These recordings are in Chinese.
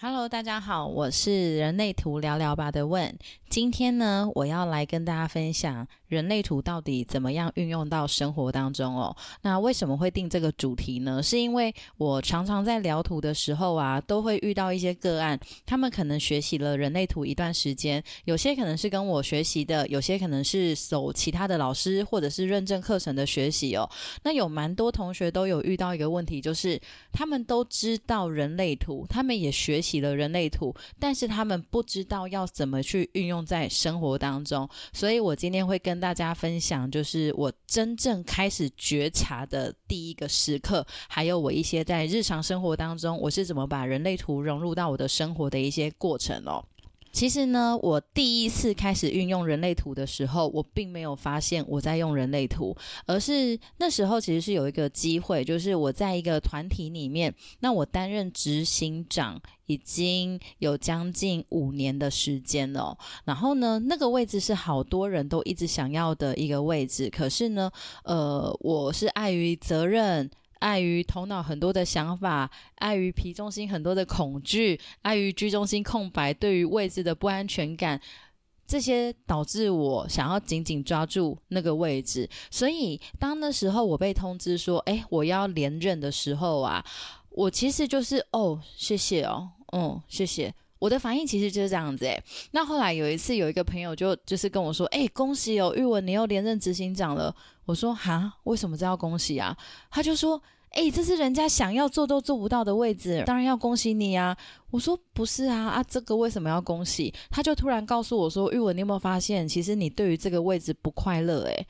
Hello，大家好，我是人类图聊聊吧的问。今天呢，我要来跟大家分享人类图到底怎么样运用到生活当中哦。那为什么会定这个主题呢？是因为我常常在聊图的时候啊，都会遇到一些个案，他们可能学习了人类图一段时间，有些可能是跟我学习的，有些可能是走其他的老师或者是认证课程的学习哦。那有蛮多同学都有遇到一个问题，就是他们都知道人类图，他们也学习。起了人类图，但是他们不知道要怎么去运用在生活当中，所以我今天会跟大家分享，就是我真正开始觉察的第一个时刻，还有我一些在日常生活当中，我是怎么把人类图融入到我的生活的一些过程哦。其实呢，我第一次开始运用人类图的时候，我并没有发现我在用人类图，而是那时候其实是有一个机会，就是我在一个团体里面，那我担任执行长已经有将近五年的时间了。然后呢，那个位置是好多人都一直想要的一个位置，可是呢，呃，我是碍于责任。碍于头脑很多的想法，碍于皮中心很多的恐惧，碍于居中心空白，对于位置的不安全感，这些导致我想要紧紧抓住那个位置。所以，当那时候我被通知说，哎，我要连任的时候啊，我其实就是哦，谢谢哦，嗯，谢谢。我的反应其实就是这样子诶。那后来有一次，有一个朋友就就是跟我说，哎，恭喜哦，玉文你又连任执行长了。我说哈，为什么这要恭喜啊？他就说，哎，这是人家想要做都做不到的位置，当然要恭喜你啊。我说不是啊，啊，这个为什么要恭喜？他就突然告诉我说，玉文，你有没有发现，其实你对于这个位置不快乐？诶，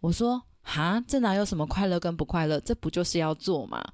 我说哈，这哪有什么快乐跟不快乐？这不就是要做吗？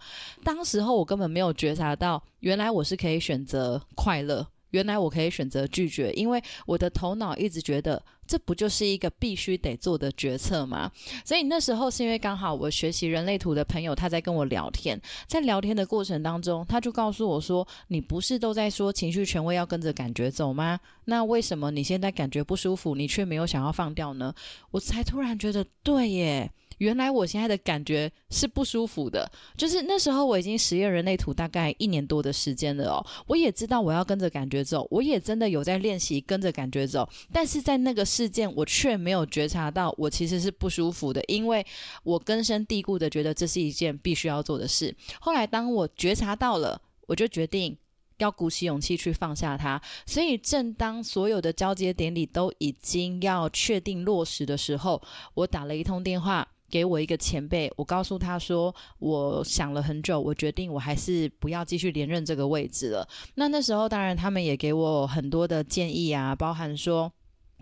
当时候我根本没有觉察到，原来我是可以选择快乐。原来我可以选择拒绝，因为我的头脑一直觉得这不就是一个必须得做的决策吗？所以那时候是因为刚好我学习人类图的朋友他在跟我聊天，在聊天的过程当中，他就告诉我说：“你不是都在说情绪权威要跟着感觉走吗？那为什么你现在感觉不舒服，你却没有想要放掉呢？”我才突然觉得，对耶。原来我现在的感觉是不舒服的，就是那时候我已经实验人类图大概一年多的时间了哦，我也知道我要跟着感觉走，我也真的有在练习跟着感觉走，但是在那个事件我却没有觉察到我其实是不舒服的，因为我根深蒂固的觉得这是一件必须要做的事。后来当我觉察到了，我就决定要鼓起勇气去放下它。所以正当所有的交接典礼都已经要确定落实的时候，我打了一通电话。给我一个前辈，我告诉他说，我想了很久，我决定我还是不要继续连任这个位置了。那那时候，当然他们也给我很多的建议啊，包含说，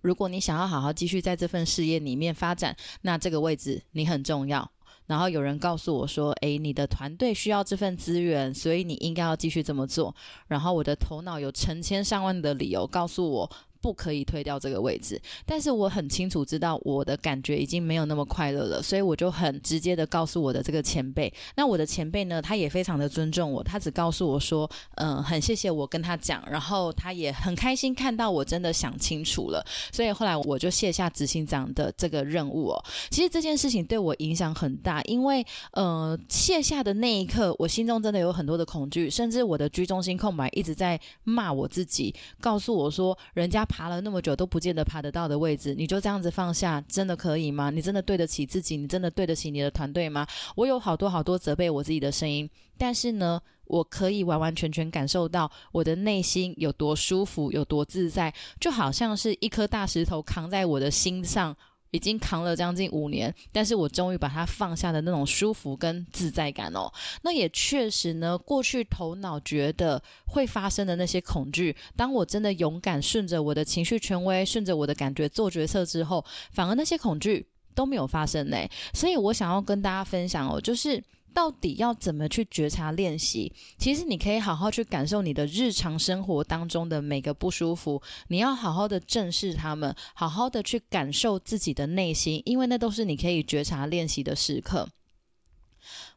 如果你想要好好继续在这份事业里面发展，那这个位置你很重要。然后有人告诉我说，诶，你的团队需要这份资源，所以你应该要继续这么做。然后我的头脑有成千上万的理由告诉我。不可以推掉这个位置，但是我很清楚知道我的感觉已经没有那么快乐了，所以我就很直接的告诉我的这个前辈。那我的前辈呢，他也非常的尊重我，他只告诉我说，嗯，很谢谢我跟他讲，然后他也很开心看到我真的想清楚了，所以后来我就卸下执行长的这个任务哦。其实这件事情对我影响很大，因为呃卸下的那一刻，我心中真的有很多的恐惧，甚至我的居中心空白一直在骂我自己，告诉我说人家。爬了那么久都不见得爬得到的位置，你就这样子放下，真的可以吗？你真的对得起自己？你真的对得起你的团队吗？我有好多好多责备我自己的声音，但是呢，我可以完完全全感受到我的内心有多舒服，有多自在，就好像是一颗大石头扛在我的心上。已经扛了将近五年，但是我终于把它放下的那种舒服跟自在感哦，那也确实呢，过去头脑觉得会发生的那些恐惧，当我真的勇敢顺着我的情绪权威，顺着我的感觉做决策之后，反而那些恐惧都没有发生嘞。所以我想要跟大家分享哦，就是。到底要怎么去觉察练习？其实你可以好好去感受你的日常生活当中的每个不舒服，你要好好的正视他们，好好的去感受自己的内心，因为那都是你可以觉察练习的时刻。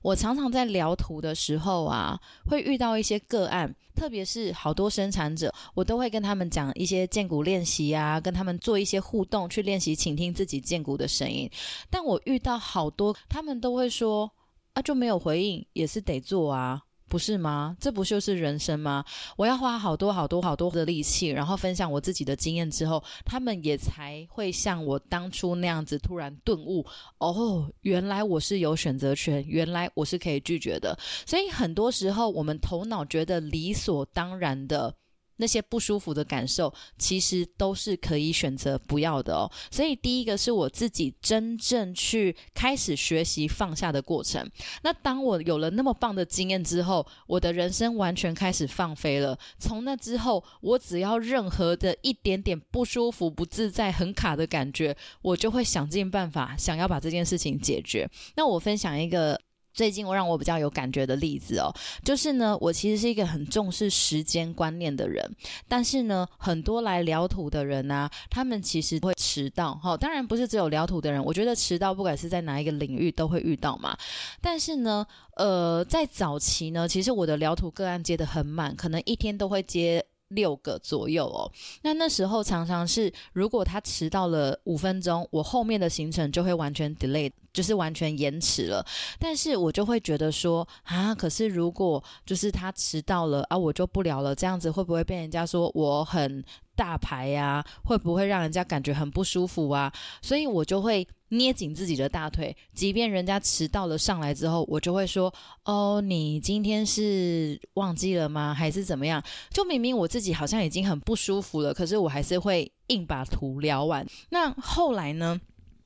我常常在聊图的时候啊，会遇到一些个案，特别是好多生产者，我都会跟他们讲一些建骨练习啊，跟他们做一些互动，去练习倾听自己建骨的声音。但我遇到好多，他们都会说。啊，就没有回应，也是得做啊。不是吗？这不就是人生吗？我要花好多好多好多的力气，然后分享我自己的经验之后，他们也才会像我当初那样子突然顿悟。哦，原来我是有选择权，原来我是可以拒绝的。所以很多时候，我们头脑觉得理所当然的。那些不舒服的感受，其实都是可以选择不要的哦。所以第一个是我自己真正去开始学习放下的过程。那当我有了那么棒的经验之后，我的人生完全开始放飞了。从那之后，我只要任何的一点点不舒服、不自在、很卡的感觉，我就会想尽办法想要把这件事情解决。那我分享一个。最近我让我比较有感觉的例子哦，就是呢，我其实是一个很重视时间观念的人，但是呢，很多来聊土的人呢，他们其实会迟到哈。当然不是只有聊土的人，我觉得迟到不管是在哪一个领域都会遇到嘛。但是呢，呃，在早期呢，其实我的聊土个案接的很满，可能一天都会接。六个左右哦，那那时候常常是，如果他迟到了五分钟，我后面的行程就会完全 delay，就是完全延迟了。但是我就会觉得说，啊，可是如果就是他迟到了啊，我就不聊了，这样子会不会被人家说我很？大牌呀，会不会让人家感觉很不舒服啊？所以我就会捏紧自己的大腿，即便人家迟到了上来之后，我就会说：“哦，你今天是忘记了吗？还是怎么样？”就明明我自己好像已经很不舒服了，可是我还是会硬把图聊完。那后来呢？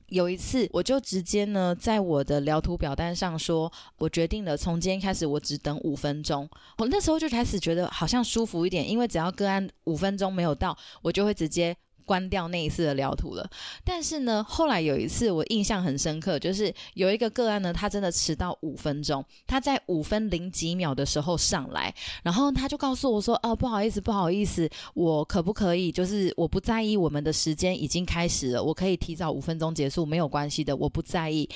有一次，我就直接呢，在我的聊图表单上说，我决定了，从今天开始，我只等五分钟。我那时候就开始觉得好像舒服一点，因为只要个案五分钟没有到，我就会直接。关掉那一次的聊图了，但是呢，后来有一次我印象很深刻，就是有一个个案呢，他真的迟到五分钟，他在五分零几秒的时候上来，然后他就告诉我说：“哦，不好意思，不好意思，我可不可以就是我不在意我们的时间已经开始了，我可以提早五分钟结束，没有关系的，我不在意。”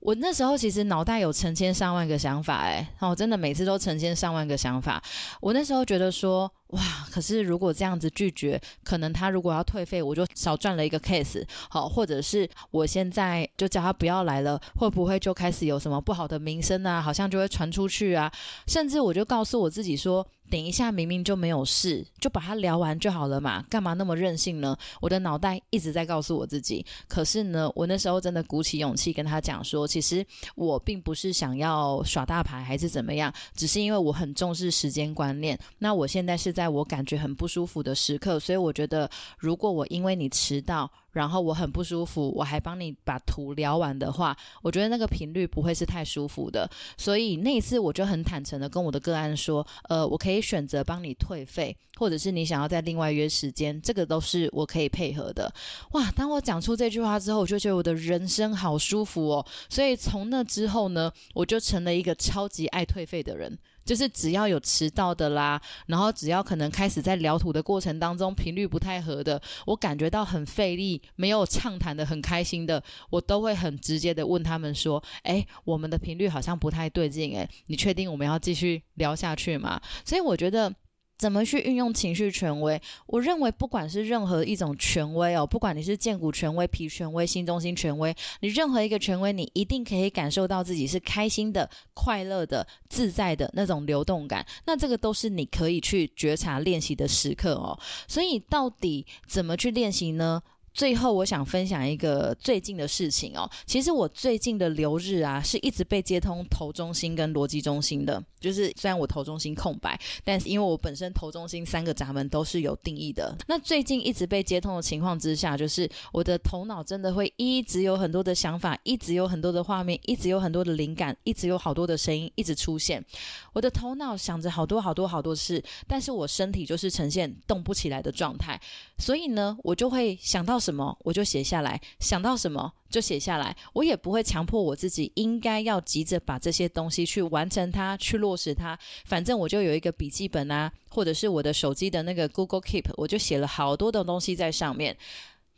我那时候其实脑袋有成千上万个想法，哎，哦，真的每次都成千上万个想法。我那时候觉得说。哇！可是如果这样子拒绝，可能他如果要退费，我就少赚了一个 case。好，或者是我现在就叫他不要来了，会不会就开始有什么不好的名声啊？好像就会传出去啊。甚至我就告诉我自己说，等一下明明就没有事，就把它聊完就好了嘛，干嘛那么任性呢？我的脑袋一直在告诉我自己。可是呢，我那时候真的鼓起勇气跟他讲说，其实我并不是想要耍大牌还是怎么样，只是因为我很重视时间观念。那我现在是。在我感觉很不舒服的时刻，所以我觉得，如果我因为你迟到，然后我很不舒服，我还帮你把图聊完的话，我觉得那个频率不会是太舒服的。所以那一次我就很坦诚的跟我的个案说，呃，我可以选择帮你退费，或者是你想要再另外约时间，这个都是我可以配合的。哇！当我讲出这句话之后，我就觉得我的人生好舒服哦。所以从那之后呢，我就成了一个超级爱退费的人。就是只要有迟到的啦，然后只要可能开始在聊土的过程当中频率不太合的，我感觉到很费力，没有畅谈的很开心的，我都会很直接的问他们说：“哎，我们的频率好像不太对劲，哎，你确定我们要继续聊下去吗？”所以我觉得。怎么去运用情绪权威？我认为，不管是任何一种权威哦，不管你是建股权威、皮权威、心中心权威，你任何一个权威，你一定可以感受到自己是开心的、快乐的、自在的那种流动感。那这个都是你可以去觉察练习的时刻哦。所以，到底怎么去练习呢？最后，我想分享一个最近的事情哦。其实我最近的流日啊，是一直被接通头中心跟逻辑中心的。就是虽然我头中心空白，但是因为我本身头中心三个闸门都是有定义的。那最近一直被接通的情况之下，就是我的头脑真的会一直有很多的想法，一直有很多的画面，一直有很多的灵感，一直有好多的声音一直出现。我的头脑想着好多好多好多事，但是我身体就是呈现动不起来的状态。所以呢，我就会想到。什么我就写下来，想到什么就写下来，我也不会强迫我自己应该要急着把这些东西去完成它，去落实它。反正我就有一个笔记本啊，或者是我的手机的那个 Google Keep，我就写了好多的东西在上面。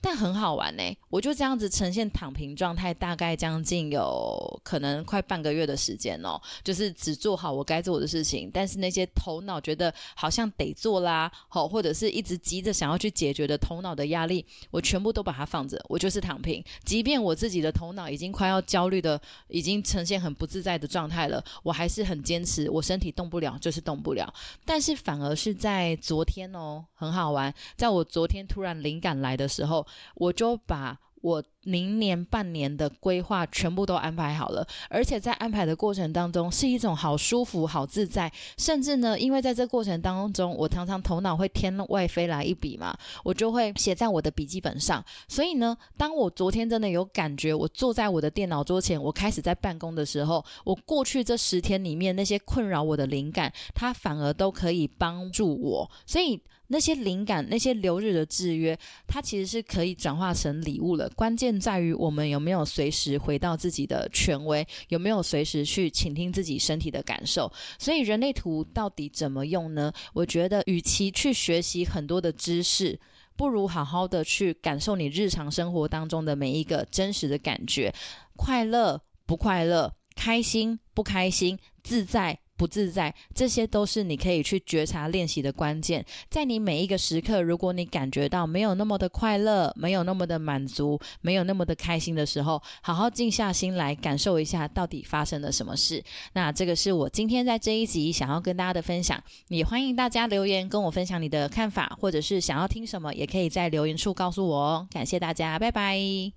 但很好玩呢，我就这样子呈现躺平状态，大概将近有可能快半个月的时间哦，就是只做好我该做的事情，但是那些头脑觉得好像得做啦，好或者是一直急着想要去解决的头脑的压力，我全部都把它放着，我就是躺平。即便我自己的头脑已经快要焦虑的，已经呈现很不自在的状态了，我还是很坚持，我身体动不了就是动不了。但是反而是在昨天哦，很好玩，在我昨天突然灵感来的时候。我就把我明年半年的规划全部都安排好了，而且在安排的过程当中是一种好舒服、好自在，甚至呢，因为在这过程当中，我常常头脑会天外飞来一笔嘛，我就会写在我的笔记本上。所以呢，当我昨天真的有感觉，我坐在我的电脑桌前，我开始在办公的时候，我过去这十天里面那些困扰我的灵感，它反而都可以帮助我。所以。那些灵感，那些流日的制约，它其实是可以转化成礼物了。关键键在于我们有没有随时回到自己的权威，有没有随时去倾听自己身体的感受。所以人类图到底怎么用呢？我觉得，与其去学习很多的知识，不如好好的去感受你日常生活当中的每一个真实的感觉，快乐不快乐，开心不开心，自在。不自在，这些都是你可以去觉察练习的关键。在你每一个时刻，如果你感觉到没有那么的快乐，没有那么的满足，没有那么的开心的时候，好好静下心来感受一下，到底发生了什么事。那这个是我今天在这一集想要跟大家的分享。也欢迎大家留言跟我分享你的看法，或者是想要听什么，也可以在留言处告诉我哦。感谢大家，拜拜。